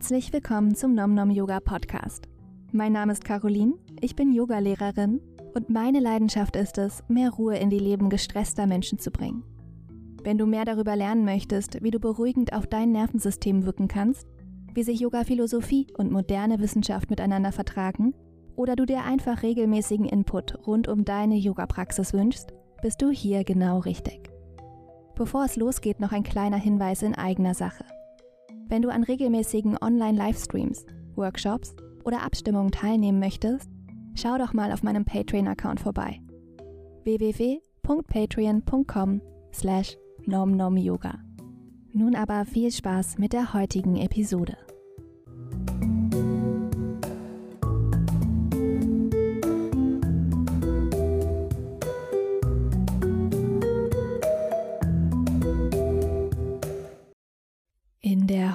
Herzlich willkommen zum Nom Nom Yoga Podcast. Mein Name ist Caroline, ich bin Yogalehrerin und meine Leidenschaft ist es, mehr Ruhe in die Leben gestresster Menschen zu bringen. Wenn du mehr darüber lernen möchtest, wie du beruhigend auf dein Nervensystem wirken kannst, wie sich Yoga-Philosophie und moderne Wissenschaft miteinander vertragen, oder du dir einfach regelmäßigen Input rund um deine Yoga-Praxis wünschst, bist du hier genau richtig. Bevor es losgeht, noch ein kleiner Hinweis in eigener Sache. Wenn du an regelmäßigen Online-Livestreams, Workshops oder Abstimmungen teilnehmen möchtest, schau doch mal auf meinem Patreon-Account vorbei. www.patreon.com slash nomnomyoga. Nun aber viel Spaß mit der heutigen Episode.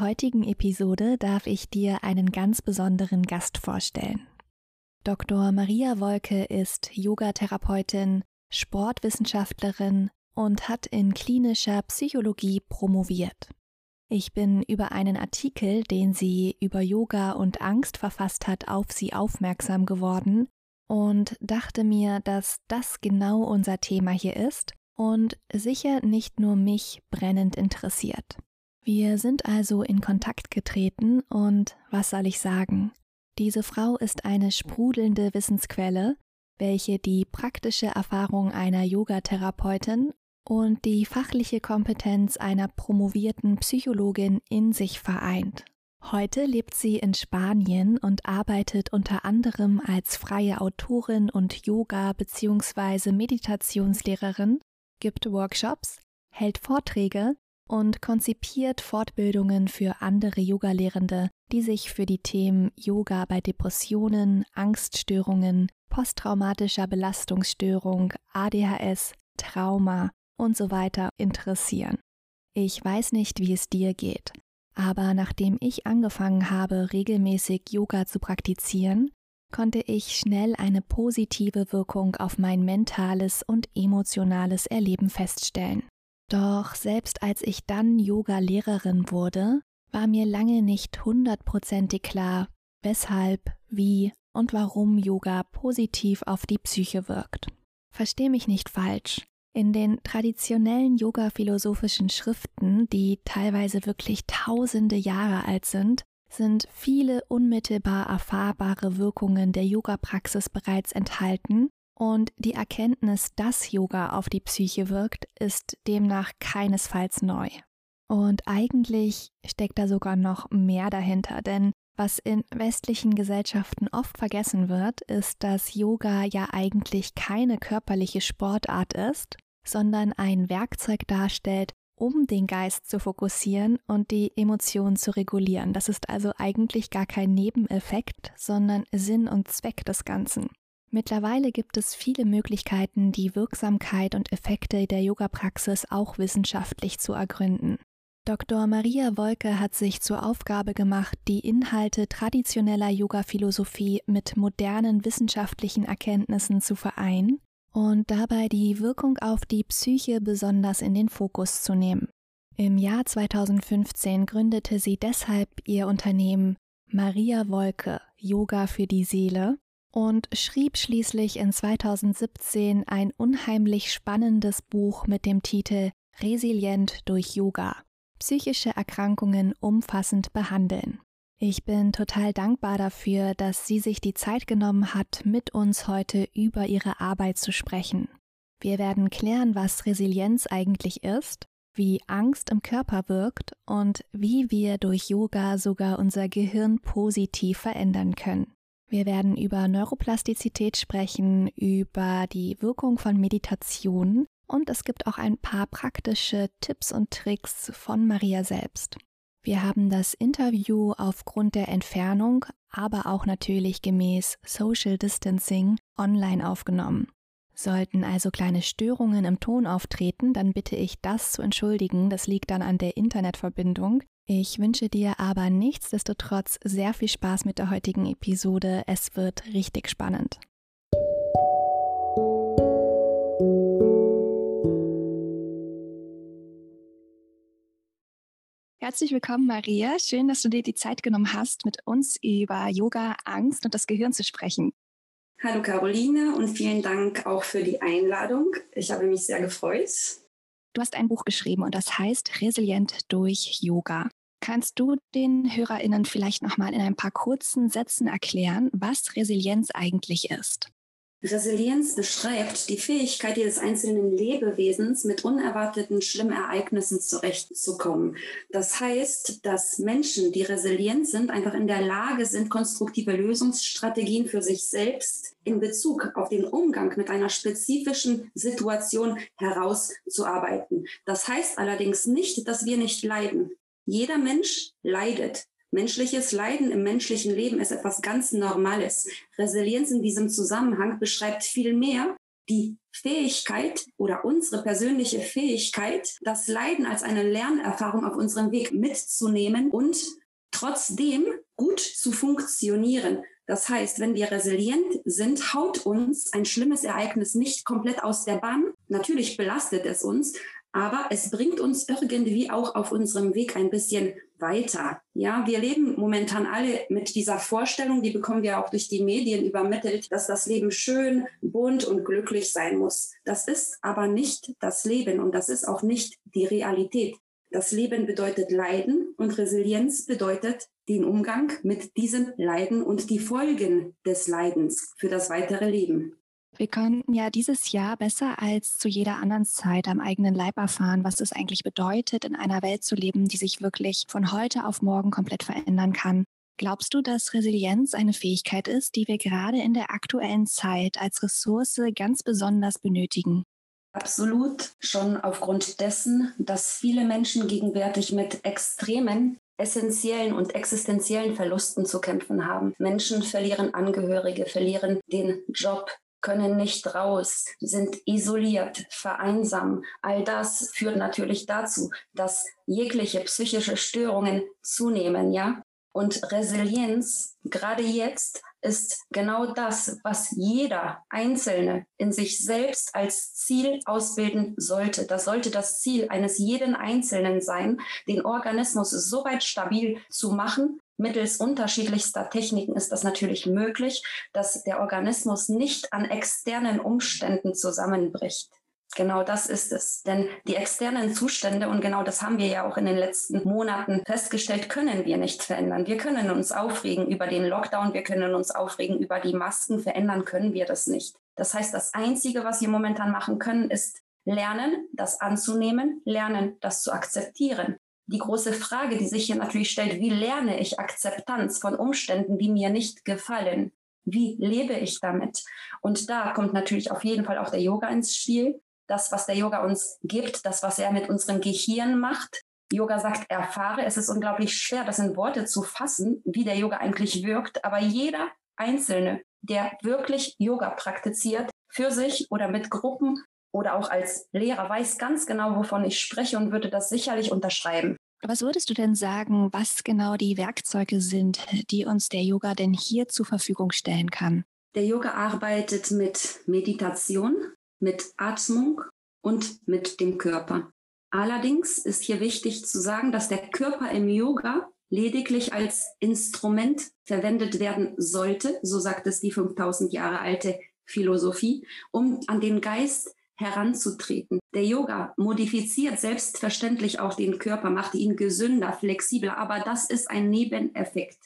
Heutigen Episode darf ich dir einen ganz besonderen Gast vorstellen. Dr. Maria Wolke ist Yogatherapeutin, Sportwissenschaftlerin und hat in klinischer Psychologie promoviert. Ich bin über einen Artikel, den sie über Yoga und Angst verfasst hat, auf sie aufmerksam geworden und dachte mir, dass das genau unser Thema hier ist und sicher nicht nur mich brennend interessiert. Wir sind also in Kontakt getreten und was soll ich sagen? Diese Frau ist eine sprudelnde Wissensquelle, welche die praktische Erfahrung einer Yogatherapeutin und die fachliche Kompetenz einer promovierten Psychologin in sich vereint. Heute lebt sie in Spanien und arbeitet unter anderem als freie Autorin und Yoga- bzw. Meditationslehrerin, gibt Workshops, hält Vorträge und konzipiert Fortbildungen für andere Yogalehrende, die sich für die Themen Yoga bei Depressionen, Angststörungen, posttraumatischer Belastungsstörung, ADHS, Trauma und so weiter interessieren. Ich weiß nicht, wie es dir geht, aber nachdem ich angefangen habe, regelmäßig Yoga zu praktizieren, konnte ich schnell eine positive Wirkung auf mein mentales und emotionales Erleben feststellen. Doch selbst als ich dann Yoga-Lehrerin wurde, war mir lange nicht hundertprozentig klar, weshalb, wie und warum Yoga positiv auf die Psyche wirkt. Versteh mich nicht falsch. In den traditionellen yoga-philosophischen Schriften, die teilweise wirklich tausende Jahre alt sind, sind viele unmittelbar erfahrbare Wirkungen der Yoga-Praxis bereits enthalten und die Erkenntnis, dass Yoga auf die Psyche wirkt, ist demnach keinesfalls neu. Und eigentlich steckt da sogar noch mehr dahinter, denn was in westlichen Gesellschaften oft vergessen wird, ist, dass Yoga ja eigentlich keine körperliche Sportart ist, sondern ein Werkzeug darstellt, um den Geist zu fokussieren und die Emotionen zu regulieren. Das ist also eigentlich gar kein Nebeneffekt, sondern Sinn und Zweck des Ganzen. Mittlerweile gibt es viele Möglichkeiten, die Wirksamkeit und Effekte der Yoga-Praxis auch wissenschaftlich zu ergründen. Dr. Maria Wolke hat sich zur Aufgabe gemacht, die Inhalte traditioneller Yoga-Philosophie mit modernen wissenschaftlichen Erkenntnissen zu vereinen und dabei die Wirkung auf die Psyche besonders in den Fokus zu nehmen. Im Jahr 2015 gründete sie deshalb ihr Unternehmen Maria Wolke Yoga für die Seele und schrieb schließlich in 2017 ein unheimlich spannendes Buch mit dem Titel Resilient durch Yoga. Psychische Erkrankungen umfassend behandeln. Ich bin total dankbar dafür, dass sie sich die Zeit genommen hat, mit uns heute über ihre Arbeit zu sprechen. Wir werden klären, was Resilienz eigentlich ist, wie Angst im Körper wirkt und wie wir durch Yoga sogar unser Gehirn positiv verändern können. Wir werden über Neuroplastizität sprechen, über die Wirkung von Meditation und es gibt auch ein paar praktische Tipps und Tricks von Maria selbst. Wir haben das Interview aufgrund der Entfernung, aber auch natürlich gemäß Social Distancing online aufgenommen. Sollten also kleine Störungen im Ton auftreten, dann bitte ich das zu entschuldigen, das liegt dann an der Internetverbindung. Ich wünsche dir aber nichtsdestotrotz sehr viel Spaß mit der heutigen Episode. Es wird richtig spannend. Herzlich willkommen, Maria. Schön, dass du dir die Zeit genommen hast, mit uns über Yoga, Angst und das Gehirn zu sprechen. Hallo Caroline und vielen Dank auch für die Einladung. Ich habe mich sehr gefreut. Du hast ein Buch geschrieben und das heißt Resilient durch Yoga. Kannst du den HörerInnen vielleicht nochmal in ein paar kurzen Sätzen erklären, was Resilienz eigentlich ist? Resilienz beschreibt die Fähigkeit jedes einzelnen Lebewesens, mit unerwarteten schlimmen Ereignissen zurechtzukommen. Das heißt, dass Menschen, die resilient sind, einfach in der Lage sind, konstruktive Lösungsstrategien für sich selbst in Bezug auf den Umgang mit einer spezifischen Situation herauszuarbeiten. Das heißt allerdings nicht, dass wir nicht leiden. Jeder Mensch leidet. Menschliches Leiden im menschlichen Leben ist etwas ganz Normales. Resilienz in diesem Zusammenhang beschreibt vielmehr die Fähigkeit oder unsere persönliche Fähigkeit, das Leiden als eine Lernerfahrung auf unserem Weg mitzunehmen und trotzdem gut zu funktionieren. Das heißt, wenn wir resilient sind, haut uns ein schlimmes Ereignis nicht komplett aus der Bahn. Natürlich belastet es uns, aber es bringt uns irgendwie auch auf unserem Weg ein bisschen weiter. Ja, wir leben momentan alle mit dieser Vorstellung, die bekommen wir auch durch die Medien übermittelt, dass das Leben schön, bunt und glücklich sein muss. Das ist aber nicht das Leben und das ist auch nicht die Realität. Das Leben bedeutet Leiden und Resilienz bedeutet den Umgang mit diesem Leiden und die Folgen des Leidens für das weitere Leben. Wir konnten ja dieses Jahr besser als zu jeder anderen Zeit am eigenen Leib erfahren, was es eigentlich bedeutet, in einer Welt zu leben, die sich wirklich von heute auf morgen komplett verändern kann. Glaubst du, dass Resilienz eine Fähigkeit ist, die wir gerade in der aktuellen Zeit als Ressource ganz besonders benötigen? Absolut, schon aufgrund dessen, dass viele Menschen gegenwärtig mit extremen essentiellen und existenziellen Verlusten zu kämpfen haben. Menschen verlieren Angehörige, verlieren den Job, können nicht raus, sind isoliert, vereinsamen. All das führt natürlich dazu, dass jegliche psychische Störungen zunehmen, ja? Und Resilienz, gerade jetzt, ist genau das, was jeder Einzelne in sich selbst als Ziel ausbilden sollte. Das sollte das Ziel eines jeden Einzelnen sein, den Organismus so weit stabil zu machen, Mittels unterschiedlichster Techniken ist das natürlich möglich, dass der Organismus nicht an externen Umständen zusammenbricht. Genau das ist es. Denn die externen Zustände, und genau das haben wir ja auch in den letzten Monaten festgestellt, können wir nicht verändern. Wir können uns aufregen über den Lockdown, wir können uns aufregen über die Masken, verändern können wir das nicht. Das heißt, das Einzige, was wir momentan machen können, ist lernen, das anzunehmen, lernen, das zu akzeptieren die große Frage, die sich hier natürlich stellt, wie lerne ich Akzeptanz von Umständen, die mir nicht gefallen? Wie lebe ich damit? Und da kommt natürlich auf jeden Fall auch der Yoga ins Spiel. Das, was der Yoga uns gibt, das, was er mit unserem Gehirn macht. Yoga sagt, erfahre. Es ist unglaublich schwer, das in Worte zu fassen, wie der Yoga eigentlich wirkt. Aber jeder Einzelne, der wirklich Yoga praktiziert, für sich oder mit Gruppen, oder auch als Lehrer weiß ganz genau, wovon ich spreche und würde das sicherlich unterschreiben. Was würdest du denn sagen, was genau die Werkzeuge sind, die uns der Yoga denn hier zur Verfügung stellen kann? Der Yoga arbeitet mit Meditation, mit Atmung und mit dem Körper. Allerdings ist hier wichtig zu sagen, dass der Körper im Yoga lediglich als Instrument verwendet werden sollte, so sagt es die 5000 Jahre alte Philosophie, um an den Geist heranzutreten. Der Yoga modifiziert selbstverständlich auch den Körper, macht ihn gesünder, flexibler, aber das ist ein Nebeneffekt.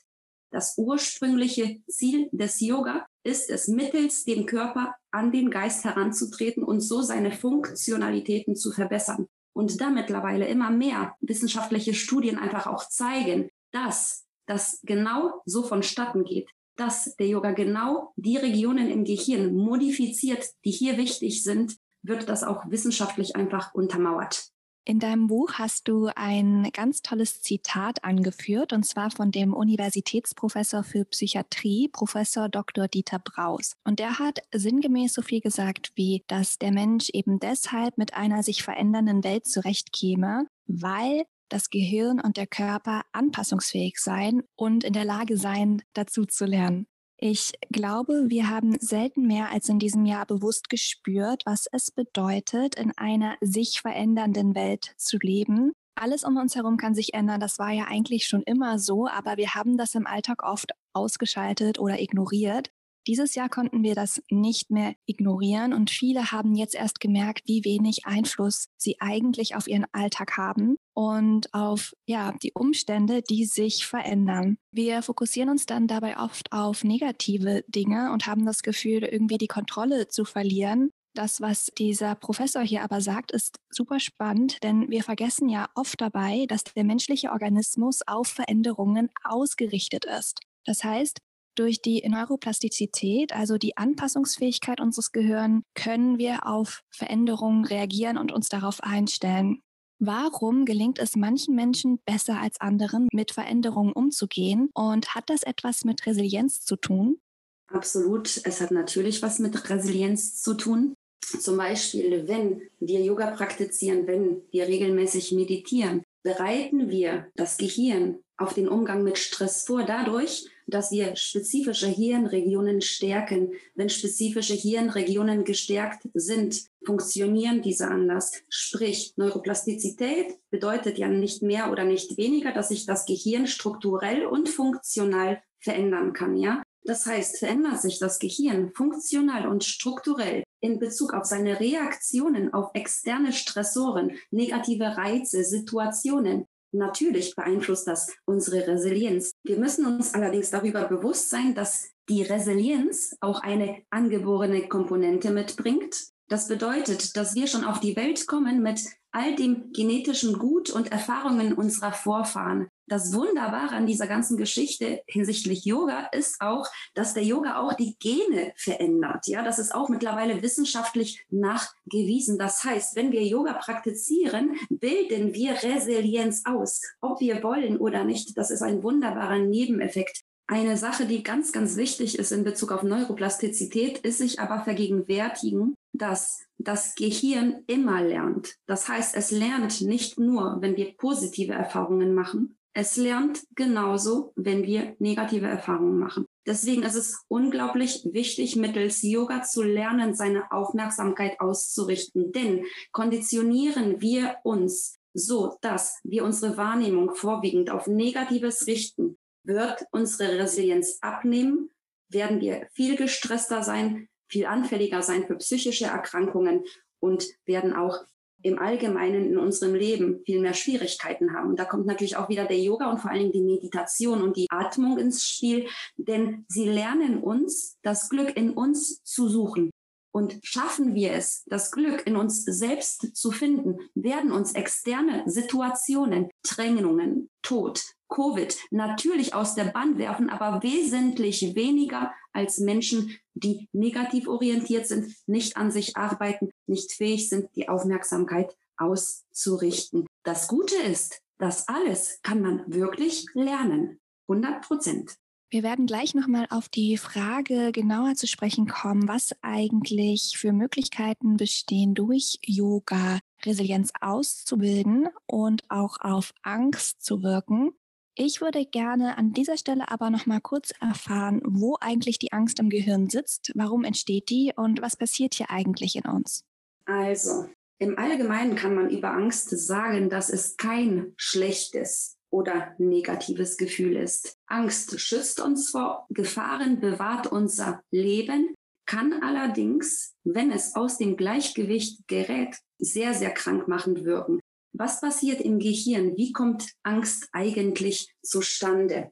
Das ursprüngliche Ziel des Yoga ist es, mittels dem Körper an den Geist heranzutreten und so seine Funktionalitäten zu verbessern. Und da mittlerweile immer mehr wissenschaftliche Studien einfach auch zeigen, dass das genau so vonstatten geht, dass der Yoga genau die Regionen im Gehirn modifiziert, die hier wichtig sind, wird das auch wissenschaftlich einfach untermauert. In deinem Buch hast du ein ganz tolles Zitat angeführt, und zwar von dem Universitätsprofessor für Psychiatrie, Professor Dr. Dieter Braus. Und der hat sinngemäß so viel gesagt wie, dass der Mensch eben deshalb mit einer sich verändernden Welt zurechtkäme, weil das Gehirn und der Körper anpassungsfähig sein und in der Lage sein, dazu zu lernen. Ich glaube, wir haben selten mehr als in diesem Jahr bewusst gespürt, was es bedeutet, in einer sich verändernden Welt zu leben, Alles um uns herum kann sich ändern. Das war ja eigentlich schon immer so, aber wir haben das im Alltag oft ausgeschaltet oder ignoriert. Dieses Jahr konnten wir das nicht mehr ignorieren und viele haben jetzt erst gemerkt, wie wenig Einfluss sie eigentlich auf ihren Alltag haben und auf ja, die Umstände, die sich verändern. Wir fokussieren uns dann dabei oft auf negative Dinge und haben das Gefühl, irgendwie die Kontrolle zu verlieren das, was dieser Professor hier aber sagt, ist super spannend, denn wir vergessen ja oft dabei, dass der menschliche Organismus auf Veränderungen ausgerichtet ist. Das heißt, durch die Neuroplastizität, also die Anpassungsfähigkeit unseres Gehirns, können wir auf Veränderungen reagieren und uns darauf einstellen. Warum gelingt es manchen Menschen besser als anderen, mit Veränderungen umzugehen? Und hat das etwas mit Resilienz zu tun? Absolut. Es hat natürlich was mit Resilienz zu tun. Zum Beispiel, wenn wir Yoga praktizieren, wenn wir regelmäßig meditieren, bereiten wir das Gehirn auf den Umgang mit Stress vor, dadurch, dass wir spezifische Hirnregionen stärken. Wenn spezifische Hirnregionen gestärkt sind, funktionieren diese anders. Sprich, Neuroplastizität bedeutet ja nicht mehr oder nicht weniger, dass sich das Gehirn strukturell und funktional verändern kann, ja? Das heißt, verändert sich das Gehirn funktional und strukturell in Bezug auf seine Reaktionen auf externe Stressoren, negative Reize, Situationen, Natürlich beeinflusst das unsere Resilienz. Wir müssen uns allerdings darüber bewusst sein, dass die Resilienz auch eine angeborene Komponente mitbringt. Das bedeutet, dass wir schon auf die Welt kommen mit all dem genetischen Gut und Erfahrungen unserer Vorfahren. Das Wunderbare an dieser ganzen Geschichte hinsichtlich Yoga ist auch, dass der Yoga auch die Gene verändert. Ja, das ist auch mittlerweile wissenschaftlich nachgewiesen. Das heißt, wenn wir Yoga praktizieren, bilden wir Resilienz aus, ob wir wollen oder nicht. Das ist ein wunderbarer Nebeneffekt. Eine Sache, die ganz, ganz wichtig ist in Bezug auf Neuroplastizität, ist sich aber vergegenwärtigen, dass das Gehirn immer lernt. Das heißt, es lernt nicht nur, wenn wir positive Erfahrungen machen, es lernt genauso, wenn wir negative Erfahrungen machen. Deswegen ist es unglaublich wichtig, mittels Yoga zu lernen, seine Aufmerksamkeit auszurichten. Denn konditionieren wir uns so, dass wir unsere Wahrnehmung vorwiegend auf Negatives richten, wird unsere Resilienz abnehmen, werden wir viel gestresster sein, viel anfälliger sein für psychische Erkrankungen und werden auch im Allgemeinen in unserem Leben viel mehr Schwierigkeiten haben. Und da kommt natürlich auch wieder der Yoga und vor allen Dingen die Meditation und die Atmung ins Spiel, denn sie lernen uns, das Glück in uns zu suchen. Und schaffen wir es, das Glück in uns selbst zu finden, werden uns externe Situationen, Drängungen, Tod, Covid natürlich aus der Bahn werfen, aber wesentlich weniger als Menschen, die negativ orientiert sind, nicht an sich arbeiten, nicht fähig sind, die Aufmerksamkeit auszurichten. Das Gute ist, das alles kann man wirklich lernen. 100 Prozent. Wir werden gleich nochmal auf die Frage genauer zu sprechen kommen, was eigentlich für Möglichkeiten bestehen, durch Yoga Resilienz auszubilden und auch auf Angst zu wirken. Ich würde gerne an dieser Stelle aber noch mal kurz erfahren, wo eigentlich die Angst im Gehirn sitzt, warum entsteht die und was passiert hier eigentlich in uns? Also, im Allgemeinen kann man über Angst sagen, dass es kein schlechtes oder negatives Gefühl ist. Angst schützt uns vor Gefahren, bewahrt unser Leben, kann allerdings, wenn es aus dem Gleichgewicht gerät, sehr, sehr krankmachend wirken. Was passiert im Gehirn? Wie kommt Angst eigentlich zustande?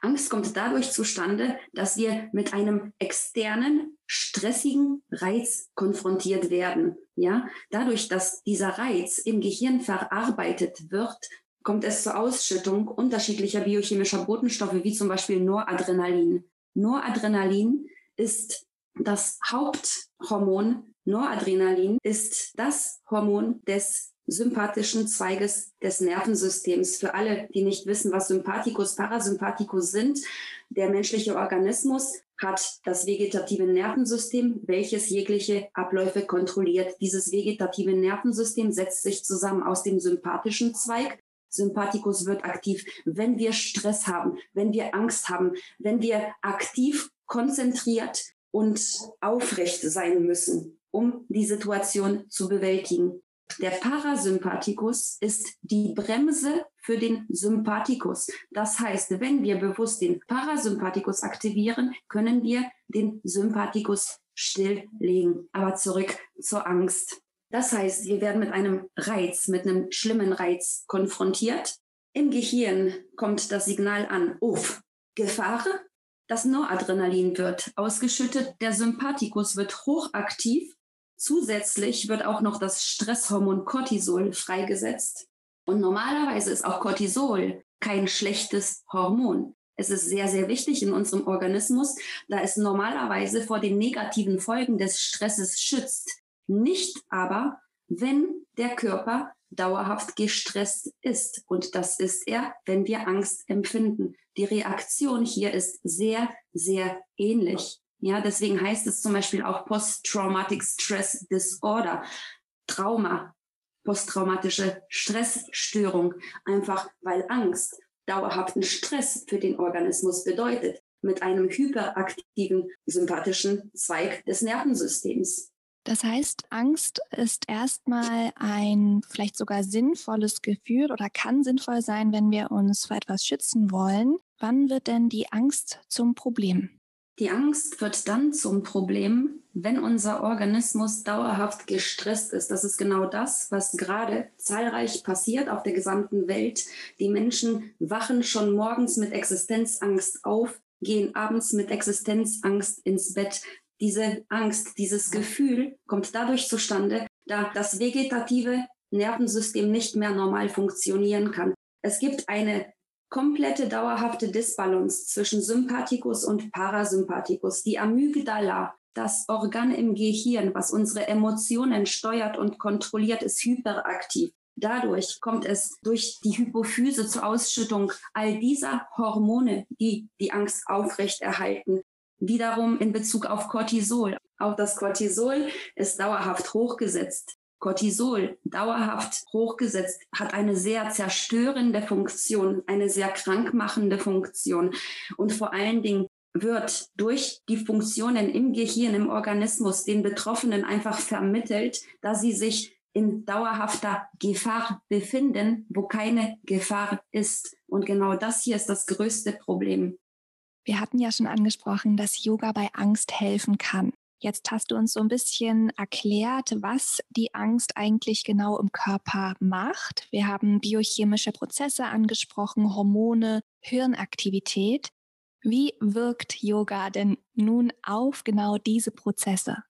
Angst kommt dadurch zustande, dass wir mit einem externen, stressigen Reiz konfrontiert werden. Ja, dadurch, dass dieser Reiz im Gehirn verarbeitet wird, kommt es zur Ausschüttung unterschiedlicher biochemischer Botenstoffe, wie zum Beispiel Noradrenalin. Noradrenalin ist das Haupthormon. Noradrenalin ist das Hormon des sympathischen Zweiges des Nervensystems. Für alle, die nicht wissen, was Sympathikus, Parasympathikus sind, der menschliche Organismus hat das vegetative Nervensystem, welches jegliche Abläufe kontrolliert. Dieses vegetative Nervensystem setzt sich zusammen aus dem sympathischen Zweig. Sympathikus wird aktiv, wenn wir Stress haben, wenn wir Angst haben, wenn wir aktiv, konzentriert und aufrecht sein müssen, um die Situation zu bewältigen. Der Parasympathikus ist die Bremse für den Sympathikus. Das heißt, wenn wir bewusst den Parasympathikus aktivieren, können wir den Sympathikus stilllegen. Aber zurück zur Angst. Das heißt, wir werden mit einem Reiz, mit einem schlimmen Reiz konfrontiert. Im Gehirn kommt das Signal an, uff, Gefahr. Das Noradrenalin wird ausgeschüttet, der Sympathikus wird hochaktiv Zusätzlich wird auch noch das Stresshormon Cortisol freigesetzt. Und normalerweise ist auch Cortisol kein schlechtes Hormon. Es ist sehr, sehr wichtig in unserem Organismus, da es normalerweise vor den negativen Folgen des Stresses schützt. Nicht aber, wenn der Körper dauerhaft gestresst ist. Und das ist er, wenn wir Angst empfinden. Die Reaktion hier ist sehr, sehr ähnlich. Ja, deswegen heißt es zum Beispiel auch Post-Traumatic Stress Disorder, Trauma, posttraumatische Stressstörung, einfach weil Angst dauerhaften Stress für den Organismus bedeutet, mit einem hyperaktiven sympathischen Zweig des Nervensystems. Das heißt, Angst ist erstmal ein vielleicht sogar sinnvolles Gefühl oder kann sinnvoll sein, wenn wir uns vor etwas schützen wollen. Wann wird denn die Angst zum Problem? Die Angst wird dann zum Problem, wenn unser Organismus dauerhaft gestresst ist. Das ist genau das, was gerade zahlreich passiert auf der gesamten Welt. Die Menschen wachen schon morgens mit Existenzangst auf, gehen abends mit Existenzangst ins Bett. Diese Angst, dieses Gefühl kommt dadurch zustande, da das vegetative Nervensystem nicht mehr normal funktionieren kann. Es gibt eine komplette dauerhafte Disbalance zwischen Sympathikus und Parasympathikus. Die Amygdala, das Organ im Gehirn, was unsere Emotionen steuert und kontrolliert, ist hyperaktiv. Dadurch kommt es durch die Hypophyse zur Ausschüttung all dieser Hormone, die die Angst aufrechterhalten. Wiederum in Bezug auf Cortisol. Auch das Cortisol ist dauerhaft hochgesetzt. Cortisol dauerhaft hochgesetzt hat eine sehr zerstörende Funktion, eine sehr krankmachende Funktion und vor allen Dingen wird durch die Funktionen im Gehirn, im Organismus den Betroffenen einfach vermittelt, dass sie sich in dauerhafter Gefahr befinden, wo keine Gefahr ist. Und genau das hier ist das größte Problem. Wir hatten ja schon angesprochen, dass Yoga bei Angst helfen kann. Jetzt hast du uns so ein bisschen erklärt, was die Angst eigentlich genau im Körper macht. Wir haben biochemische Prozesse angesprochen, Hormone, Hirnaktivität. Wie wirkt Yoga denn nun auf genau diese Prozesse?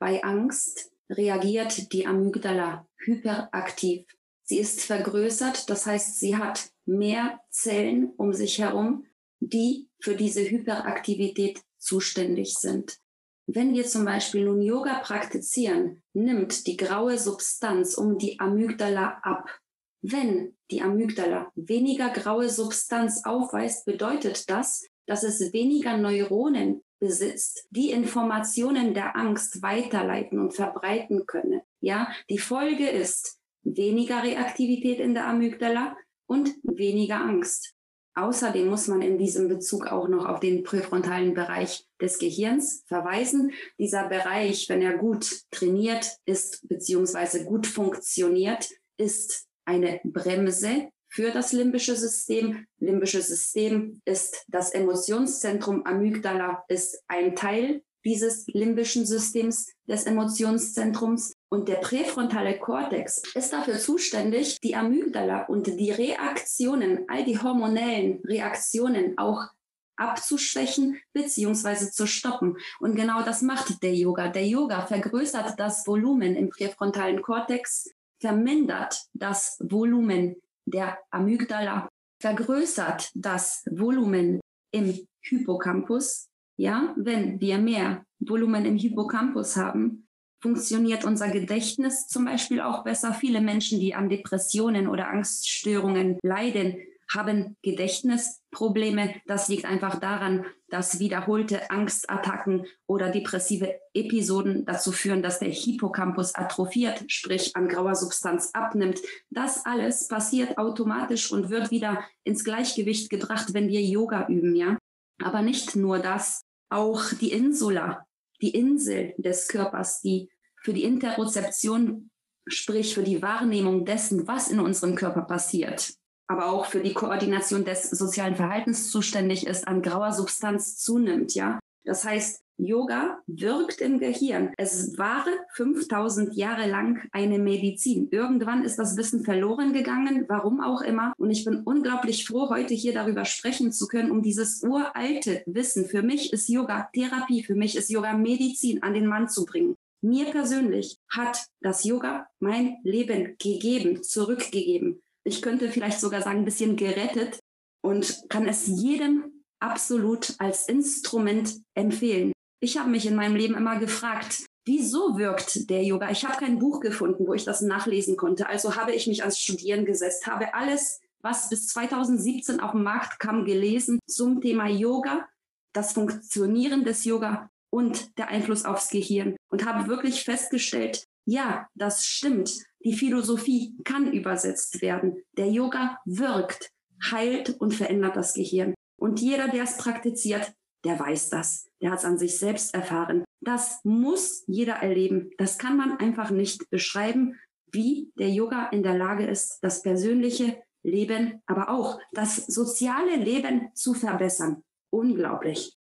Bei Angst reagiert die Amygdala hyperaktiv. Sie ist vergrößert, das heißt, sie hat mehr Zellen um sich herum, die für diese Hyperaktivität zuständig sind. Wenn wir zum Beispiel nun Yoga praktizieren, nimmt die graue Substanz um die Amygdala ab. Wenn die Amygdala weniger graue Substanz aufweist, bedeutet das, dass es weniger Neuronen besitzt, die Informationen der Angst weiterleiten und verbreiten können. Ja, die Folge ist weniger Reaktivität in der Amygdala und weniger Angst. Außerdem muss man in diesem Bezug auch noch auf den präfrontalen Bereich des Gehirns verweisen. Dieser Bereich, wenn er gut trainiert ist beziehungsweise gut funktioniert, ist eine Bremse für das limbische System. Limbisches System ist das Emotionszentrum. Amygdala ist ein Teil dieses limbischen Systems des Emotionszentrums. Und der präfrontale Kortex ist dafür zuständig, die Amygdala und die Reaktionen, all die hormonellen Reaktionen auch abzuschwächen beziehungsweise zu stoppen. Und genau das macht der Yoga. Der Yoga vergrößert das Volumen im präfrontalen Kortex, vermindert das Volumen der Amygdala, vergrößert das Volumen im Hippocampus. Ja, wenn wir mehr Volumen im Hippocampus haben, funktioniert unser Gedächtnis zum Beispiel auch besser. Viele Menschen, die an Depressionen oder Angststörungen leiden, haben Gedächtnisprobleme. Das liegt einfach daran, dass wiederholte Angstattacken oder depressive Episoden dazu führen, dass der Hippocampus atrophiert, sprich an grauer Substanz abnimmt. Das alles passiert automatisch und wird wieder ins Gleichgewicht gebracht, wenn wir Yoga üben, ja. Aber nicht nur das, auch die Insula, die Insel des Körpers, die für die Interozeption sprich für die Wahrnehmung dessen, was in unserem Körper passiert, aber auch für die Koordination des sozialen Verhaltens zuständig ist, an grauer Substanz zunimmt, ja. Das heißt, Yoga wirkt im Gehirn. Es war 5000 Jahre lang eine Medizin. Irgendwann ist das Wissen verloren gegangen, warum auch immer. Und ich bin unglaublich froh, heute hier darüber sprechen zu können, um dieses uralte Wissen. Für mich ist Yoga Therapie, für mich ist Yoga Medizin an den Mann zu bringen. Mir persönlich hat das Yoga mein Leben gegeben, zurückgegeben. Ich könnte vielleicht sogar sagen, ein bisschen gerettet und kann es jedem absolut als Instrument empfehlen. Ich habe mich in meinem Leben immer gefragt, wieso wirkt der Yoga? Ich habe kein Buch gefunden, wo ich das nachlesen konnte. Also habe ich mich ans Studieren gesetzt, habe alles, was bis 2017 auf den Markt kam, gelesen zum Thema Yoga, das Funktionieren des Yoga und der Einfluss aufs Gehirn und habe wirklich festgestellt, ja, das stimmt. Die Philosophie kann übersetzt werden. Der Yoga wirkt, heilt und verändert das Gehirn. Und jeder, der es praktiziert, der weiß das. Der hat es an sich selbst erfahren. Das muss jeder erleben. Das kann man einfach nicht beschreiben, wie der Yoga in der Lage ist, das persönliche Leben, aber auch das soziale Leben zu verbessern. Unglaublich.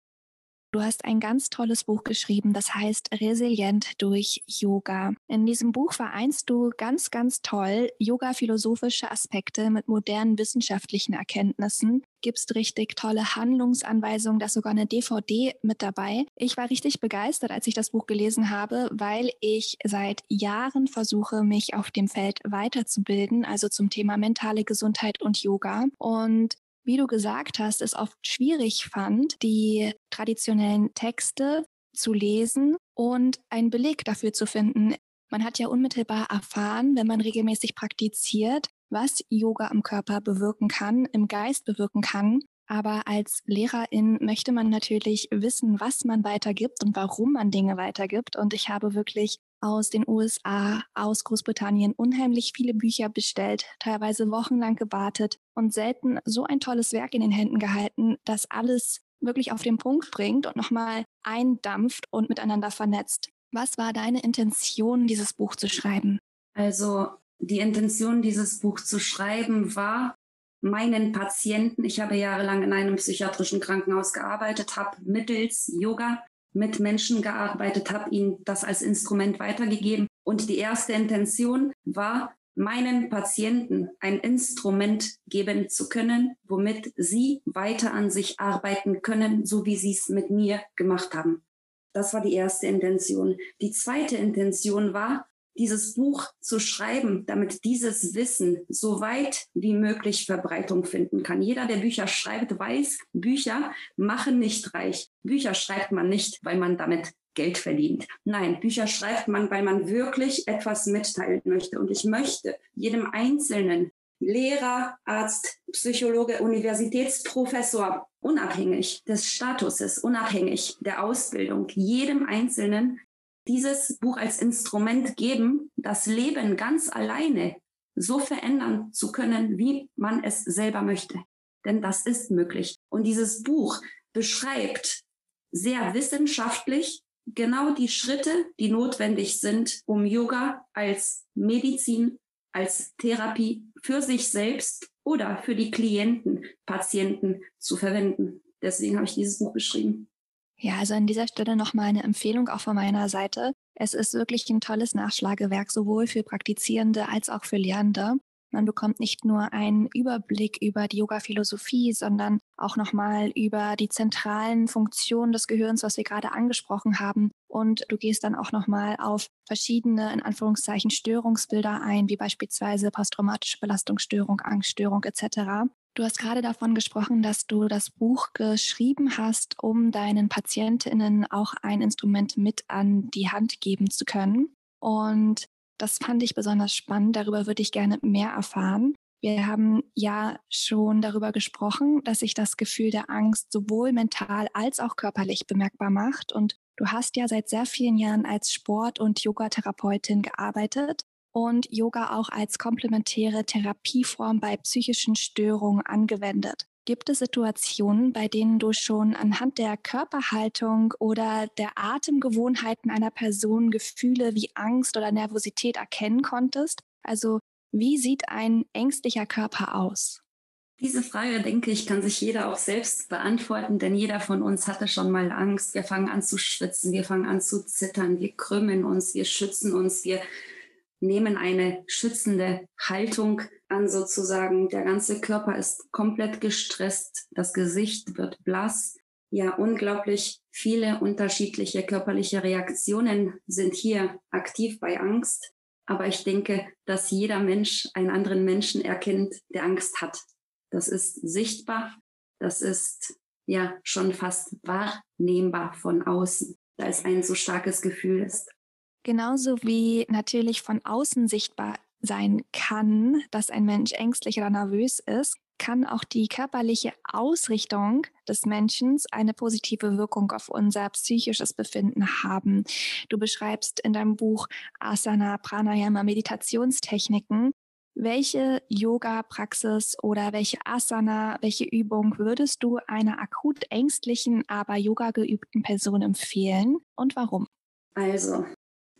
Du hast ein ganz tolles Buch geschrieben, das heißt Resilient durch Yoga. In diesem Buch vereinst du ganz, ganz toll yoga-philosophische Aspekte mit modernen wissenschaftlichen Erkenntnissen, gibst richtig tolle Handlungsanweisungen, da ist sogar eine DVD mit dabei. Ich war richtig begeistert, als ich das Buch gelesen habe, weil ich seit Jahren versuche, mich auf dem Feld weiterzubilden, also zum Thema mentale Gesundheit und Yoga. Und wie du gesagt hast, es oft schwierig fand, die traditionellen Texte zu lesen und einen Beleg dafür zu finden. Man hat ja unmittelbar erfahren, wenn man regelmäßig praktiziert, was Yoga am Körper bewirken kann, im Geist bewirken kann. Aber als Lehrerin möchte man natürlich wissen, was man weitergibt und warum man Dinge weitergibt. Und ich habe wirklich aus den USA, aus Großbritannien unheimlich viele Bücher bestellt, teilweise wochenlang gewartet und selten so ein tolles Werk in den Händen gehalten, das alles wirklich auf den Punkt bringt und nochmal eindampft und miteinander vernetzt. Was war deine Intention, dieses Buch zu schreiben? Also die Intention, dieses Buch zu schreiben, war, meinen Patienten, ich habe jahrelang in einem psychiatrischen Krankenhaus gearbeitet, habe mittels Yoga mit Menschen gearbeitet, habe ihnen das als Instrument weitergegeben. Und die erste Intention war, meinen Patienten ein Instrument geben zu können, womit sie weiter an sich arbeiten können, so wie sie es mit mir gemacht haben. Das war die erste Intention. Die zweite Intention war, dieses Buch zu schreiben, damit dieses Wissen so weit wie möglich Verbreitung finden kann. Jeder, der Bücher schreibt, weiß, Bücher machen nicht reich. Bücher schreibt man nicht, weil man damit Geld verdient. Nein, Bücher schreibt man, weil man wirklich etwas mitteilen möchte. Und ich möchte jedem Einzelnen, Lehrer, Arzt, Psychologe, Universitätsprofessor, unabhängig des Statuses, unabhängig der Ausbildung, jedem Einzelnen dieses Buch als Instrument geben, das Leben ganz alleine so verändern zu können, wie man es selber möchte. Denn das ist möglich. Und dieses Buch beschreibt sehr wissenschaftlich genau die Schritte, die notwendig sind, um Yoga als Medizin, als Therapie für sich selbst oder für die Klienten, Patienten zu verwenden. Deswegen habe ich dieses Buch geschrieben. Ja, also an dieser Stelle nochmal eine Empfehlung auch von meiner Seite. Es ist wirklich ein tolles Nachschlagewerk, sowohl für Praktizierende als auch für Lehrende. Man bekommt nicht nur einen Überblick über die Yoga-Philosophie, sondern auch nochmal über die zentralen Funktionen des Gehirns, was wir gerade angesprochen haben. Und du gehst dann auch nochmal auf verschiedene, in Anführungszeichen, Störungsbilder ein, wie beispielsweise posttraumatische Belastungsstörung, Angststörung etc. Du hast gerade davon gesprochen, dass du das Buch geschrieben hast, um deinen Patientinnen auch ein Instrument mit an die Hand geben zu können. Und das fand ich besonders spannend. Darüber würde ich gerne mehr erfahren. Wir haben ja schon darüber gesprochen, dass sich das Gefühl der Angst sowohl mental als auch körperlich bemerkbar macht. Und du hast ja seit sehr vielen Jahren als Sport- und Yogatherapeutin gearbeitet und Yoga auch als komplementäre Therapieform bei psychischen Störungen angewendet. Gibt es Situationen, bei denen du schon anhand der Körperhaltung oder der Atemgewohnheiten einer Person Gefühle wie Angst oder Nervosität erkennen konntest? Also wie sieht ein ängstlicher Körper aus? Diese Frage, denke ich, kann sich jeder auch selbst beantworten, denn jeder von uns hatte schon mal Angst. Wir fangen an zu schwitzen, wir fangen an zu zittern, wir krümmen uns, wir schützen uns, wir nehmen eine schützende Haltung an sozusagen. Der ganze Körper ist komplett gestresst, das Gesicht wird blass. Ja, unglaublich viele unterschiedliche körperliche Reaktionen sind hier aktiv bei Angst. Aber ich denke, dass jeder Mensch einen anderen Menschen erkennt, der Angst hat. Das ist sichtbar. Das ist ja schon fast wahrnehmbar von außen, da es ein so starkes Gefühl ist. Genauso wie natürlich von außen sichtbar sein kann, dass ein Mensch ängstlich oder nervös ist, kann auch die körperliche Ausrichtung des Menschen eine positive Wirkung auf unser psychisches Befinden haben. Du beschreibst in deinem Buch Asana, Pranayama, Meditationstechniken. Welche Yoga-Praxis oder welche Asana, welche Übung würdest du einer akut ängstlichen, aber Yoga geübten Person empfehlen und warum? Also,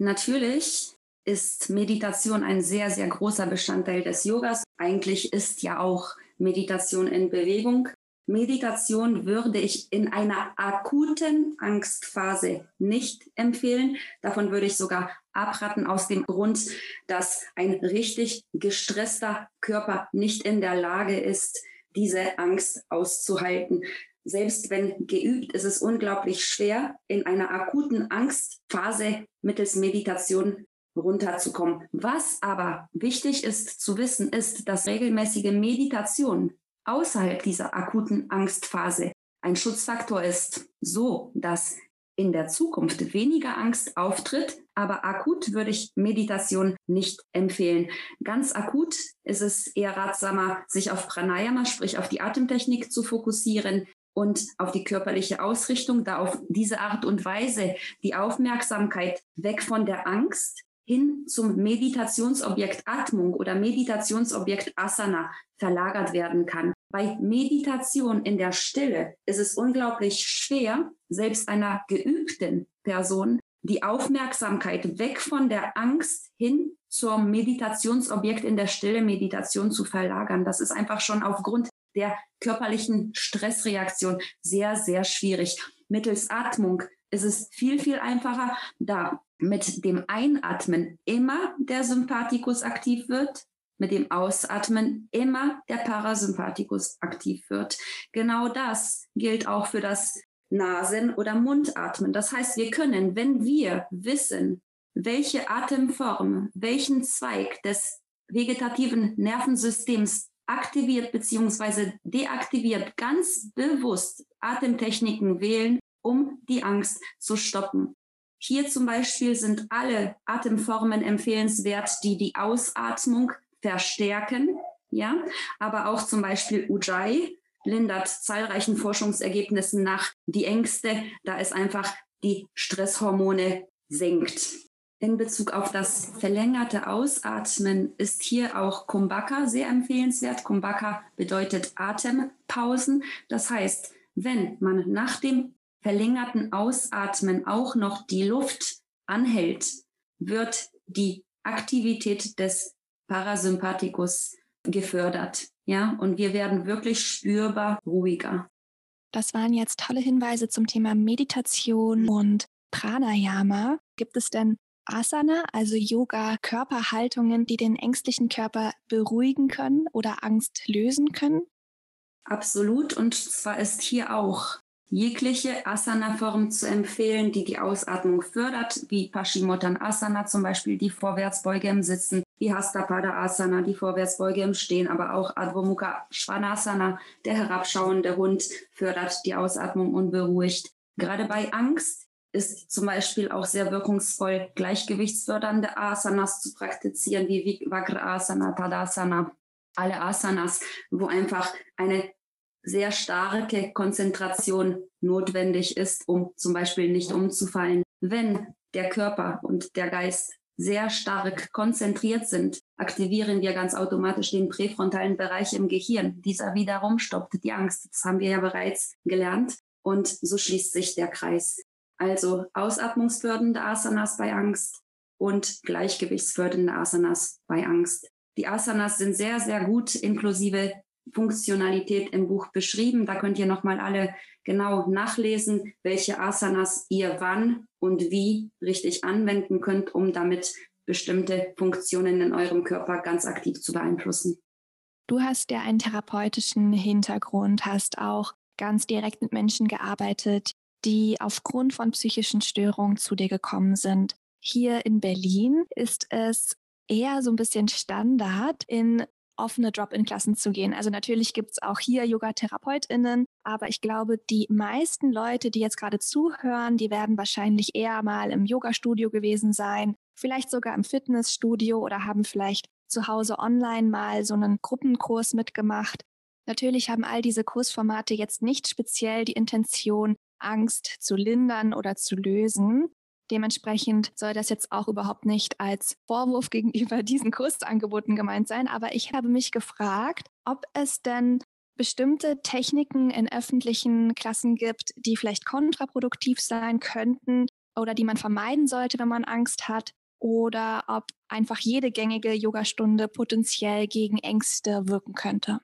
Natürlich ist Meditation ein sehr, sehr großer Bestandteil des Yogas. Eigentlich ist ja auch Meditation in Bewegung. Meditation würde ich in einer akuten Angstphase nicht empfehlen. Davon würde ich sogar abraten aus dem Grund, dass ein richtig gestresster Körper nicht in der Lage ist, diese Angst auszuhalten. Selbst wenn geübt, ist es unglaublich schwer, in einer akuten Angstphase mittels Meditation runterzukommen. Was aber wichtig ist zu wissen, ist, dass regelmäßige Meditation außerhalb dieser akuten Angstphase ein Schutzfaktor ist, so dass in der Zukunft weniger Angst auftritt, aber akut würde ich Meditation nicht empfehlen. Ganz akut ist es eher ratsamer, sich auf Pranayama, sprich auf die Atemtechnik zu fokussieren, und auf die körperliche Ausrichtung, da auf diese Art und Weise die Aufmerksamkeit weg von der Angst hin zum Meditationsobjekt Atmung oder Meditationsobjekt Asana verlagert werden kann. Bei Meditation in der Stille ist es unglaublich schwer, selbst einer geübten Person die Aufmerksamkeit weg von der Angst hin zum Meditationsobjekt in der Stille Meditation zu verlagern. Das ist einfach schon aufgrund der körperlichen Stressreaktion sehr, sehr schwierig. Mittels Atmung ist es viel, viel einfacher, da mit dem Einatmen immer der Sympathikus aktiv wird, mit dem Ausatmen immer der Parasympathikus aktiv wird. Genau das gilt auch für das Nasen- oder Mundatmen. Das heißt, wir können, wenn wir wissen, welche Atemform, welchen Zweig des vegetativen Nervensystems aktiviert bzw. deaktiviert, ganz bewusst Atemtechniken wählen, um die Angst zu stoppen. Hier zum Beispiel sind alle Atemformen empfehlenswert, die die Ausatmung verstärken, ja, aber auch zum Beispiel Ujjayi lindert zahlreichen Forschungsergebnissen nach die Ängste, da es einfach die Stresshormone senkt. In Bezug auf das verlängerte Ausatmen ist hier auch Kumbhaka sehr empfehlenswert. Kumbhaka bedeutet Atempausen. Das heißt, wenn man nach dem verlängerten Ausatmen auch noch die Luft anhält, wird die Aktivität des Parasympathikus gefördert. Ja, und wir werden wirklich spürbar ruhiger. Das waren jetzt tolle Hinweise zum Thema Meditation und Pranayama. Gibt es denn Asana, also Yoga, Körperhaltungen, die den ängstlichen Körper beruhigen können oder Angst lösen können? Absolut. Und zwar ist hier auch jegliche Asana-Form zu empfehlen, die die Ausatmung fördert, wie Paschimottanasana zum Beispiel, die Vorwärtsbeuge im Sitzen, wie Hastapada Asana, die Vorwärtsbeuge im Stehen, aber auch Adho Mukha Svanasana, der herabschauende Hund, fördert die Ausatmung und beruhigt. Gerade bei Angst ist zum Beispiel auch sehr wirkungsvoll, gleichgewichtsfördernde Asanas zu praktizieren, wie Vagrasana, Tadasana, alle Asanas, wo einfach eine sehr starke Konzentration notwendig ist, um zum Beispiel nicht umzufallen. Wenn der Körper und der Geist sehr stark konzentriert sind, aktivieren wir ganz automatisch den präfrontalen Bereich im Gehirn. Dieser wiederum stoppt die Angst. Das haben wir ja bereits gelernt. Und so schließt sich der Kreis. Also ausatmungsfördernde Asanas bei Angst und gleichgewichtsfördernde Asanas bei Angst. Die Asanas sind sehr, sehr gut inklusive Funktionalität im Buch beschrieben. Da könnt ihr nochmal alle genau nachlesen, welche Asanas ihr wann und wie richtig anwenden könnt, um damit bestimmte Funktionen in eurem Körper ganz aktiv zu beeinflussen. Du hast ja einen therapeutischen Hintergrund, hast auch ganz direkt mit Menschen gearbeitet, die aufgrund von psychischen Störungen zu dir gekommen sind. Hier in Berlin ist es eher so ein bisschen Standard, in offene Drop-in-Klassen zu gehen. Also natürlich gibt es auch hier Yoga-TherapeutInnen, aber ich glaube, die meisten Leute, die jetzt gerade zuhören, die werden wahrscheinlich eher mal im Yoga-Studio gewesen sein, vielleicht sogar im Fitnessstudio oder haben vielleicht zu Hause online mal so einen Gruppenkurs mitgemacht. Natürlich haben all diese Kursformate jetzt nicht speziell die Intention, Angst zu lindern oder zu lösen. Dementsprechend soll das jetzt auch überhaupt nicht als Vorwurf gegenüber diesen Kursangeboten gemeint sein. Aber ich habe mich gefragt, ob es denn bestimmte Techniken in öffentlichen Klassen gibt, die vielleicht kontraproduktiv sein könnten oder die man vermeiden sollte, wenn man Angst hat, oder ob einfach jede gängige Yogastunde potenziell gegen Ängste wirken könnte.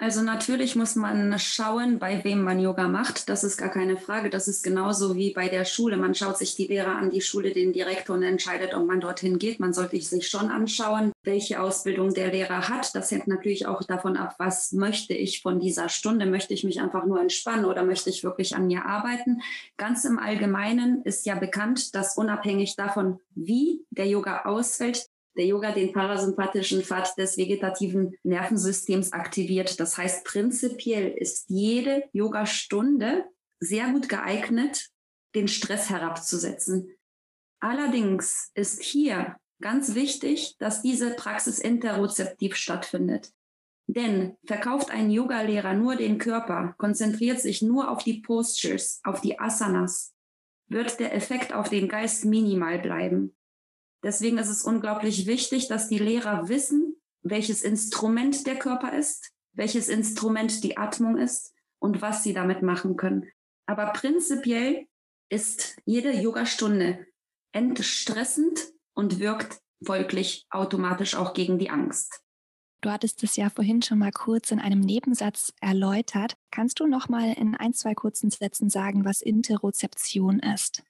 Also natürlich muss man schauen, bei wem man Yoga macht. Das ist gar keine Frage. Das ist genauso wie bei der Schule. Man schaut sich die Lehrer an, die Schule, den Direktor und entscheidet, ob man dorthin geht. Man sollte sich schon anschauen, welche Ausbildung der Lehrer hat. Das hängt natürlich auch davon ab, was möchte ich von dieser Stunde. Möchte ich mich einfach nur entspannen oder möchte ich wirklich an mir arbeiten? Ganz im Allgemeinen ist ja bekannt, dass unabhängig davon, wie der Yoga ausfällt, der Yoga den parasympathischen Pfad des vegetativen Nervensystems aktiviert. Das heißt, prinzipiell ist jede Yogastunde sehr gut geeignet, den Stress herabzusetzen. Allerdings ist hier ganz wichtig, dass diese Praxis interozeptiv stattfindet. Denn verkauft ein Yogalehrer nur den Körper, konzentriert sich nur auf die Postures, auf die Asanas, wird der Effekt auf den Geist minimal bleiben. Deswegen ist es unglaublich wichtig, dass die Lehrer wissen, welches Instrument der Körper ist, welches Instrument die Atmung ist und was sie damit machen können. Aber prinzipiell ist jede Yogastunde entstressend und wirkt folglich automatisch auch gegen die Angst. Du hattest es ja vorhin schon mal kurz in einem Nebensatz erläutert. Kannst du noch mal in ein, zwei kurzen Sätzen sagen, was Interozeption ist?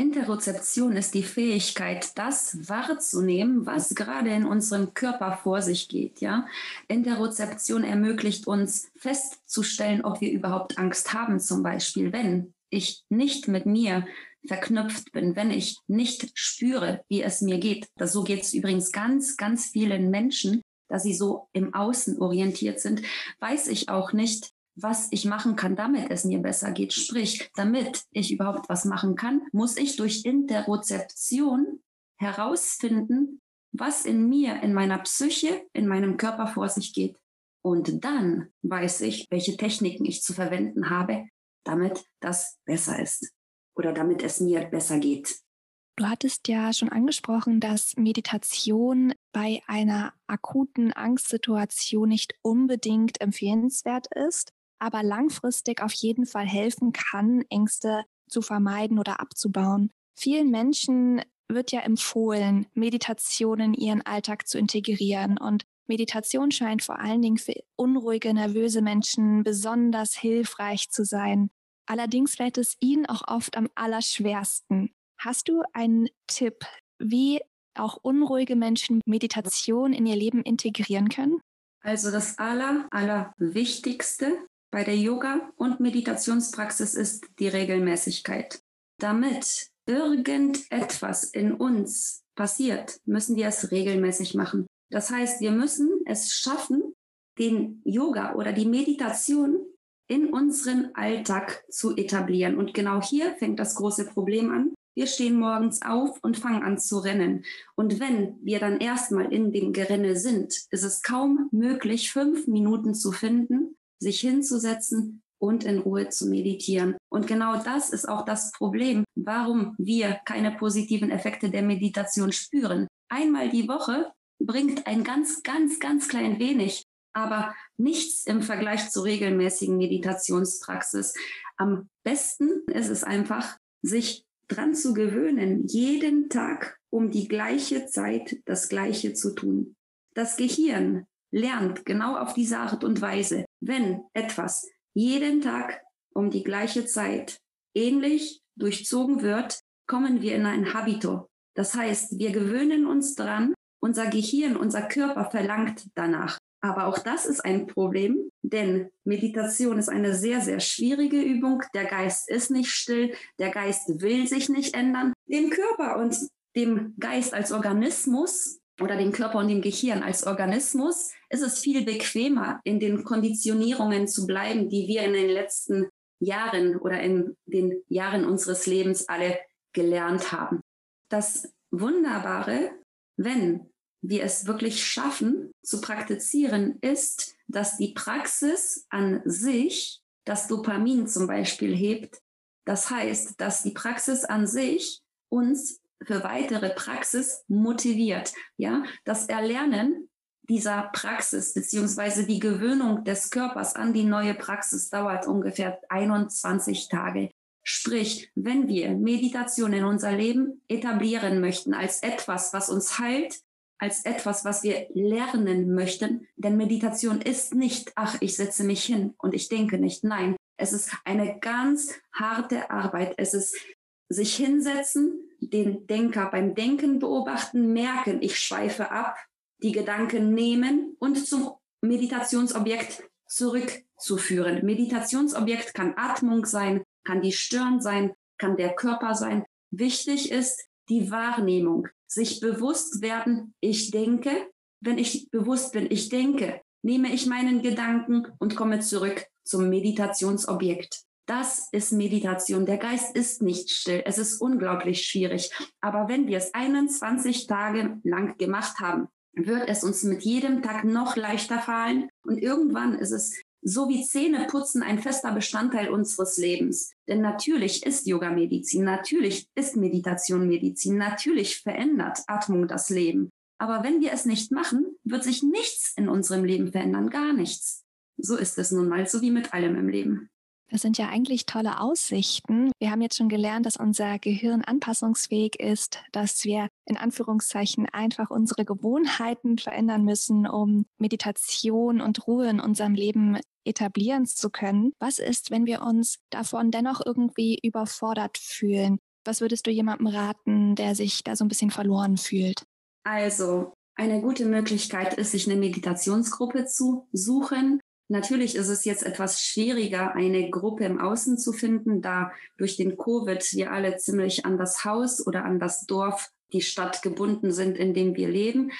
Interozeption ist die Fähigkeit, das wahrzunehmen, was gerade in unserem Körper vor sich geht. Ja? Interozeption ermöglicht uns festzustellen, ob wir überhaupt Angst haben, zum Beispiel, wenn ich nicht mit mir verknüpft bin, wenn ich nicht spüre, wie es mir geht. Das, so geht es übrigens ganz, ganz vielen Menschen, dass sie so im Außen orientiert sind, weiß ich auch nicht, was ich machen kann, damit es mir besser geht. Sprich, damit ich überhaupt was machen kann, muss ich durch Interozeption herausfinden, was in mir, in meiner Psyche, in meinem Körper vor sich geht. Und dann weiß ich, welche Techniken ich zu verwenden habe, damit das besser ist oder damit es mir besser geht. Du hattest ja schon angesprochen, dass Meditation bei einer akuten Angstsituation nicht unbedingt empfehlenswert ist aber langfristig auf jeden Fall helfen kann, Ängste zu vermeiden oder abzubauen. Vielen Menschen wird ja empfohlen, Meditation in ihren Alltag zu integrieren und Meditation scheint vor allen Dingen für unruhige, nervöse Menschen besonders hilfreich zu sein. Allerdings fällt es ihnen auch oft am allerschwersten. Hast du einen Tipp, wie auch unruhige Menschen Meditation in ihr Leben integrieren können? Also das aller, aller Wichtigste bei der Yoga- und Meditationspraxis ist die Regelmäßigkeit. Damit irgendetwas in uns passiert, müssen wir es regelmäßig machen. Das heißt, wir müssen es schaffen, den Yoga oder die Meditation in unseren Alltag zu etablieren. Und genau hier fängt das große Problem an. Wir stehen morgens auf und fangen an zu rennen. Und wenn wir dann erstmal in dem Gerenne sind, ist es kaum möglich, fünf Minuten zu finden, sich hinzusetzen, und in Ruhe zu meditieren. Und genau das ist auch das Problem, warum wir keine positiven Effekte der Meditation spüren. Einmal die Woche bringt ein ganz, ganz, ganz klein wenig, aber nichts im Vergleich zur regelmäßigen Meditationspraxis. Am besten ist es einfach, sich dran zu gewöhnen, jeden Tag um die gleiche Zeit das Gleiche zu tun. Das Gehirn lernt genau auf diese Art und Weise, wenn etwas jeden Tag um die gleiche Zeit ähnlich durchzogen wird, kommen wir in ein Habito. Das heißt, wir gewöhnen uns dran, unser Gehirn, unser Körper verlangt danach. Aber auch das ist ein Problem, denn Meditation ist eine sehr, sehr schwierige Übung. Der Geist ist nicht still, der Geist will sich nicht ändern. Dem Körper und dem Geist als Organismus oder dem Körper und dem Gehirn als Organismus ist es viel bequemer, in den Konditionierungen zu bleiben, die wir in den letzten Jahren oder in den Jahren unseres Lebens alle gelernt haben. Das Wunderbare, wenn wir es wirklich schaffen zu praktizieren, ist, dass die Praxis an sich das Dopamin zum Beispiel hebt. Das heißt, dass die Praxis an sich uns für weitere Praxis motiviert. Ja, das Erlernen dieser Praxis beziehungsweise die Gewöhnung des Körpers an die neue Praxis dauert ungefähr 21 Tage. Sprich, wenn wir Meditation in unser Leben etablieren möchten als etwas, was uns heilt, als etwas, was wir lernen möchten. Denn Meditation ist nicht, ach, ich setze mich hin und ich denke nicht. Nein, es ist eine ganz harte Arbeit. Es ist sich hinsetzen, den Denker beim Denken beobachten, merken, ich schweife ab, die Gedanken nehmen und zum Meditationsobjekt zurückzuführen. Meditationsobjekt kann Atmung sein, kann die Stirn sein, kann der Körper sein. Wichtig ist die Wahrnehmung sich bewusst werden, ich denke, wenn ich bewusst bin, ich denke, nehme ich meinen Gedanken und komme zurück zum Meditationsobjekt. Das ist Meditation. Der Geist ist nicht still. Es ist unglaublich schwierig. Aber wenn wir es 21 Tage lang gemacht haben, wird es uns mit jedem Tag noch leichter fallen. Und irgendwann ist es so wie Zähneputzen ein fester Bestandteil unseres Lebens. Denn natürlich ist Yoga Medizin, natürlich ist Meditation Medizin, natürlich verändert Atmung das Leben. Aber wenn wir es nicht machen, wird sich nichts in unserem Leben verändern, gar nichts. So ist es nun mal, so wie mit allem im Leben. Das sind ja eigentlich tolle Aussichten. Wir haben jetzt schon gelernt, dass unser Gehirn anpassungsfähig ist, dass wir in Anführungszeichen einfach unsere Gewohnheiten verändern müssen, um Meditation und Ruhe in unserem Leben etablieren zu können. Was ist, wenn wir uns davon dennoch irgendwie überfordert fühlen? Was würdest du jemandem raten, der sich da so ein bisschen verloren fühlt? Also, eine gute Möglichkeit ist, sich eine Meditationsgruppe zu suchen. Natürlich ist es jetzt etwas schwieriger, eine Gruppe im Außen zu finden, da durch den Covid wir alle ziemlich an das Haus oder an das Dorf, die Stadt gebunden sind, in dem wir leben.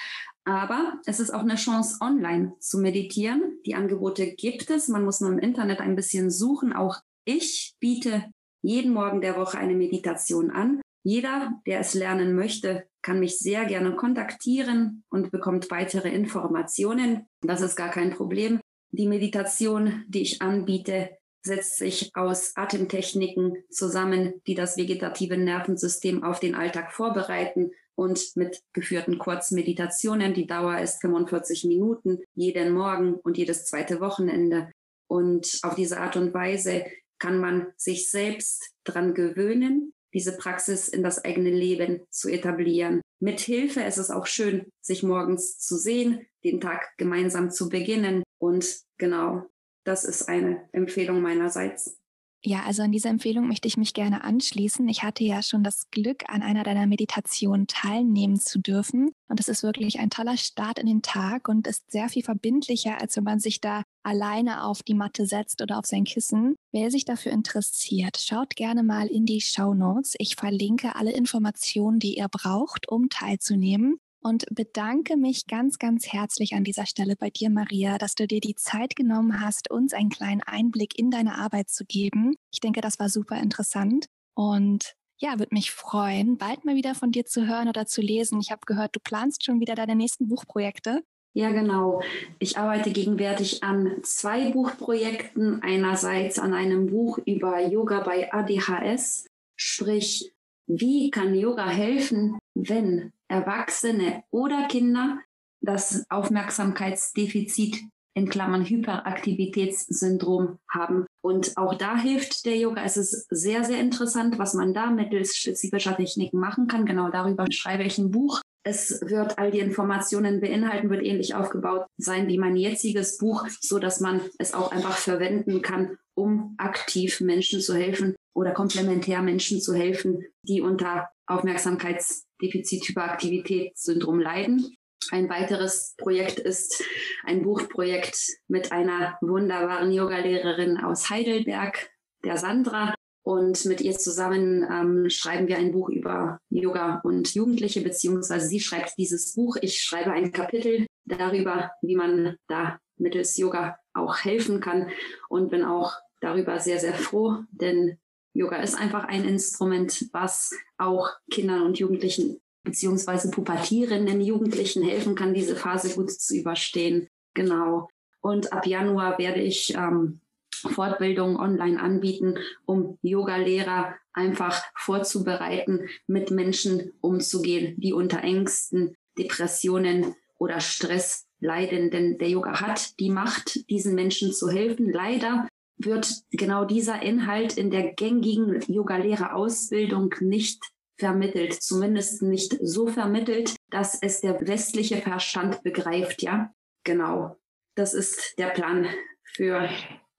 Aber es ist auch eine Chance, online zu meditieren. Die Angebote gibt es. Man muss nur im Internet ein bisschen suchen. Auch ich biete jeden Morgen der Woche eine Meditation an. Jeder, der es lernen möchte, kann mich sehr gerne kontaktieren und bekommt weitere Informationen. Das ist gar kein Problem. Die Meditation, die ich anbiete, setzt sich aus Atemtechniken zusammen, die das vegetative Nervensystem auf den Alltag vorbereiten und mit geführten Kurzmeditationen. Die Dauer ist 45 Minuten jeden Morgen und jedes zweite Wochenende. Und auf diese Art und Weise kann man sich selbst dran gewöhnen, diese Praxis in das eigene Leben zu etablieren. Mit Hilfe ist es auch schön, sich morgens zu sehen, den Tag gemeinsam zu beginnen. Und genau, das ist eine Empfehlung meinerseits. Ja, also an dieser Empfehlung möchte ich mich gerne anschließen. Ich hatte ja schon das Glück, an einer deiner Meditationen teilnehmen zu dürfen. Und es ist wirklich ein toller Start in den Tag und ist sehr viel verbindlicher, als wenn man sich da alleine auf die Matte setzt oder auf sein Kissen. Wer sich dafür interessiert, schaut gerne mal in die Show Notes. Ich verlinke alle Informationen, die ihr braucht, um teilzunehmen und bedanke mich ganz, ganz herzlich an dieser Stelle bei dir, Maria, dass du dir die Zeit genommen hast, uns einen kleinen Einblick in deine Arbeit zu geben. Ich denke, das war super interessant und ja, würde mich freuen, bald mal wieder von dir zu hören oder zu lesen. Ich habe gehört, du planst schon wieder deine nächsten Buchprojekte. Ja, genau. Ich arbeite gegenwärtig an zwei Buchprojekten. Einerseits an einem Buch über Yoga bei ADHS, sprich, wie kann Yoga helfen, wenn Erwachsene oder Kinder das Aufmerksamkeitsdefizit in Klammern Hyperaktivitätssyndrom haben. Und auch da hilft der Yoga. Es ist sehr, sehr interessant, was man da mittels spezifischer Techniken machen kann. Genau darüber schreibe ich ein Buch. Es wird all die Informationen beinhalten, wird ähnlich aufgebaut sein wie mein jetziges Buch, so dass man es auch einfach verwenden kann, um aktiv Menschen zu helfen oder komplementär Menschen zu helfen, die unter Aufmerksamkeitsdefizit-Hyperaktivitätssyndrom leiden. Ein weiteres Projekt ist ein Buchprojekt mit einer wunderbaren Yogalehrerin aus Heidelberg, der Sandra. Und mit ihr zusammen ähm, schreiben wir ein Buch über Yoga und Jugendliche, beziehungsweise sie schreibt dieses Buch. Ich schreibe ein Kapitel darüber, wie man da mittels Yoga auch helfen kann und bin auch darüber sehr, sehr froh, denn Yoga ist einfach ein Instrument, was auch Kindern und Jugendlichen beziehungsweise pubertierenden Jugendlichen helfen kann, diese Phase gut zu überstehen. Genau. Und ab Januar werde ich ähm, Fortbildungen online anbieten, um Yoga-Lehrer einfach vorzubereiten, mit Menschen umzugehen, die unter Ängsten, Depressionen oder Stress leiden. Denn der Yoga hat die Macht, diesen Menschen zu helfen. Leider wird genau dieser Inhalt in der gängigen Yoga-Lehrerausbildung nicht vermittelt, zumindest nicht so vermittelt, dass es der westliche Verstand begreift, ja. Genau. Das ist der Plan für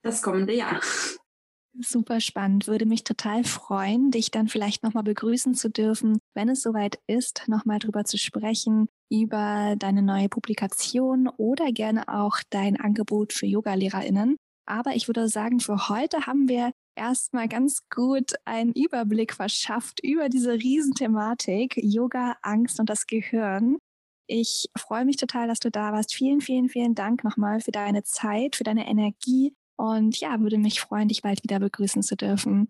das kommende Jahr. Super spannend. Würde mich total freuen, dich dann vielleicht nochmal begrüßen zu dürfen, wenn es soweit ist, nochmal drüber zu sprechen, über deine neue Publikation oder gerne auch dein Angebot für Yoga-LehrerInnen. Aber ich würde sagen, für heute haben wir erstmal ganz gut einen Überblick verschafft über diese Riesenthematik Yoga, Angst und das Gehirn. Ich freue mich total, dass du da warst. Vielen, vielen, vielen Dank nochmal für deine Zeit, für deine Energie und ja, würde mich freuen, dich bald wieder begrüßen zu dürfen.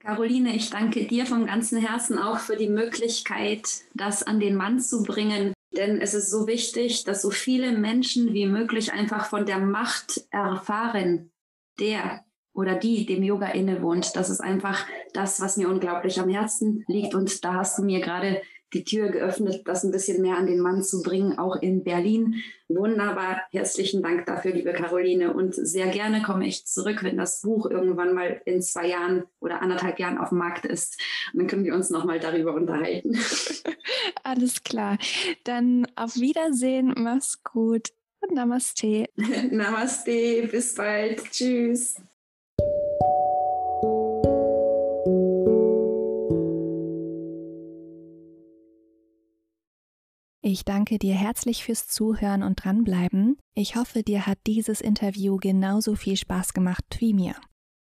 Caroline, ich danke dir vom ganzen Herzen auch für die Möglichkeit, das an den Mann zu bringen. Denn es ist so wichtig, dass so viele Menschen wie möglich einfach von der Macht erfahren, der oder die dem Yoga innewohnt. Das ist einfach das, was mir unglaublich am Herzen liegt. Und da hast du mir gerade die Tür geöffnet, das ein bisschen mehr an den Mann zu bringen, auch in Berlin. Wunderbar. Herzlichen Dank dafür, liebe Caroline. Und sehr gerne komme ich zurück, wenn das Buch irgendwann mal in zwei Jahren oder anderthalb Jahren auf dem Markt ist. Und dann können wir uns nochmal darüber unterhalten. Alles klar. Dann auf Wiedersehen. Mach's gut. Und Namaste. Namaste. Bis bald. Tschüss. Ich danke dir herzlich fürs Zuhören und dranbleiben. Ich hoffe, dir hat dieses Interview genauso viel Spaß gemacht wie mir.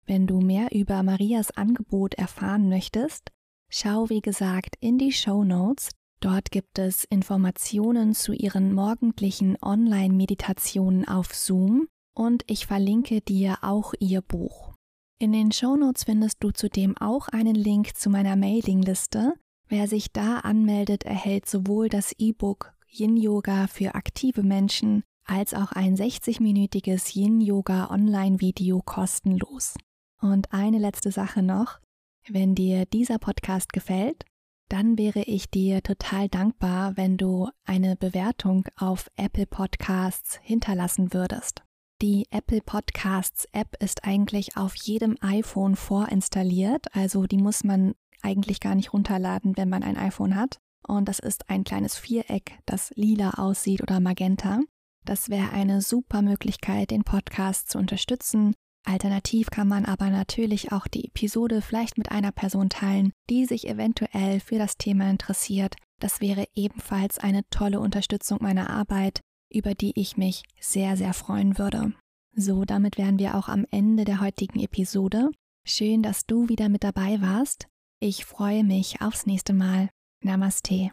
Wenn du mehr über Marias Angebot erfahren möchtest, schau wie gesagt in die Show Notes. Dort gibt es Informationen zu ihren morgendlichen Online-Meditationen auf Zoom und ich verlinke dir auch ihr Buch. In den Show Notes findest du zudem auch einen Link zu meiner Mailingliste, Wer sich da anmeldet, erhält sowohl das E-Book Yin Yoga für aktive Menschen als auch ein 60-minütiges Yin Yoga Online-Video kostenlos. Und eine letzte Sache noch. Wenn dir dieser Podcast gefällt, dann wäre ich dir total dankbar, wenn du eine Bewertung auf Apple Podcasts hinterlassen würdest. Die Apple Podcasts App ist eigentlich auf jedem iPhone vorinstalliert, also die muss man eigentlich gar nicht runterladen, wenn man ein iPhone hat. Und das ist ein kleines Viereck, das lila aussieht oder magenta. Das wäre eine super Möglichkeit, den Podcast zu unterstützen. Alternativ kann man aber natürlich auch die Episode vielleicht mit einer Person teilen, die sich eventuell für das Thema interessiert. Das wäre ebenfalls eine tolle Unterstützung meiner Arbeit, über die ich mich sehr, sehr freuen würde. So, damit wären wir auch am Ende der heutigen Episode. Schön, dass du wieder mit dabei warst. Ich freue mich aufs nächste Mal. Namaste.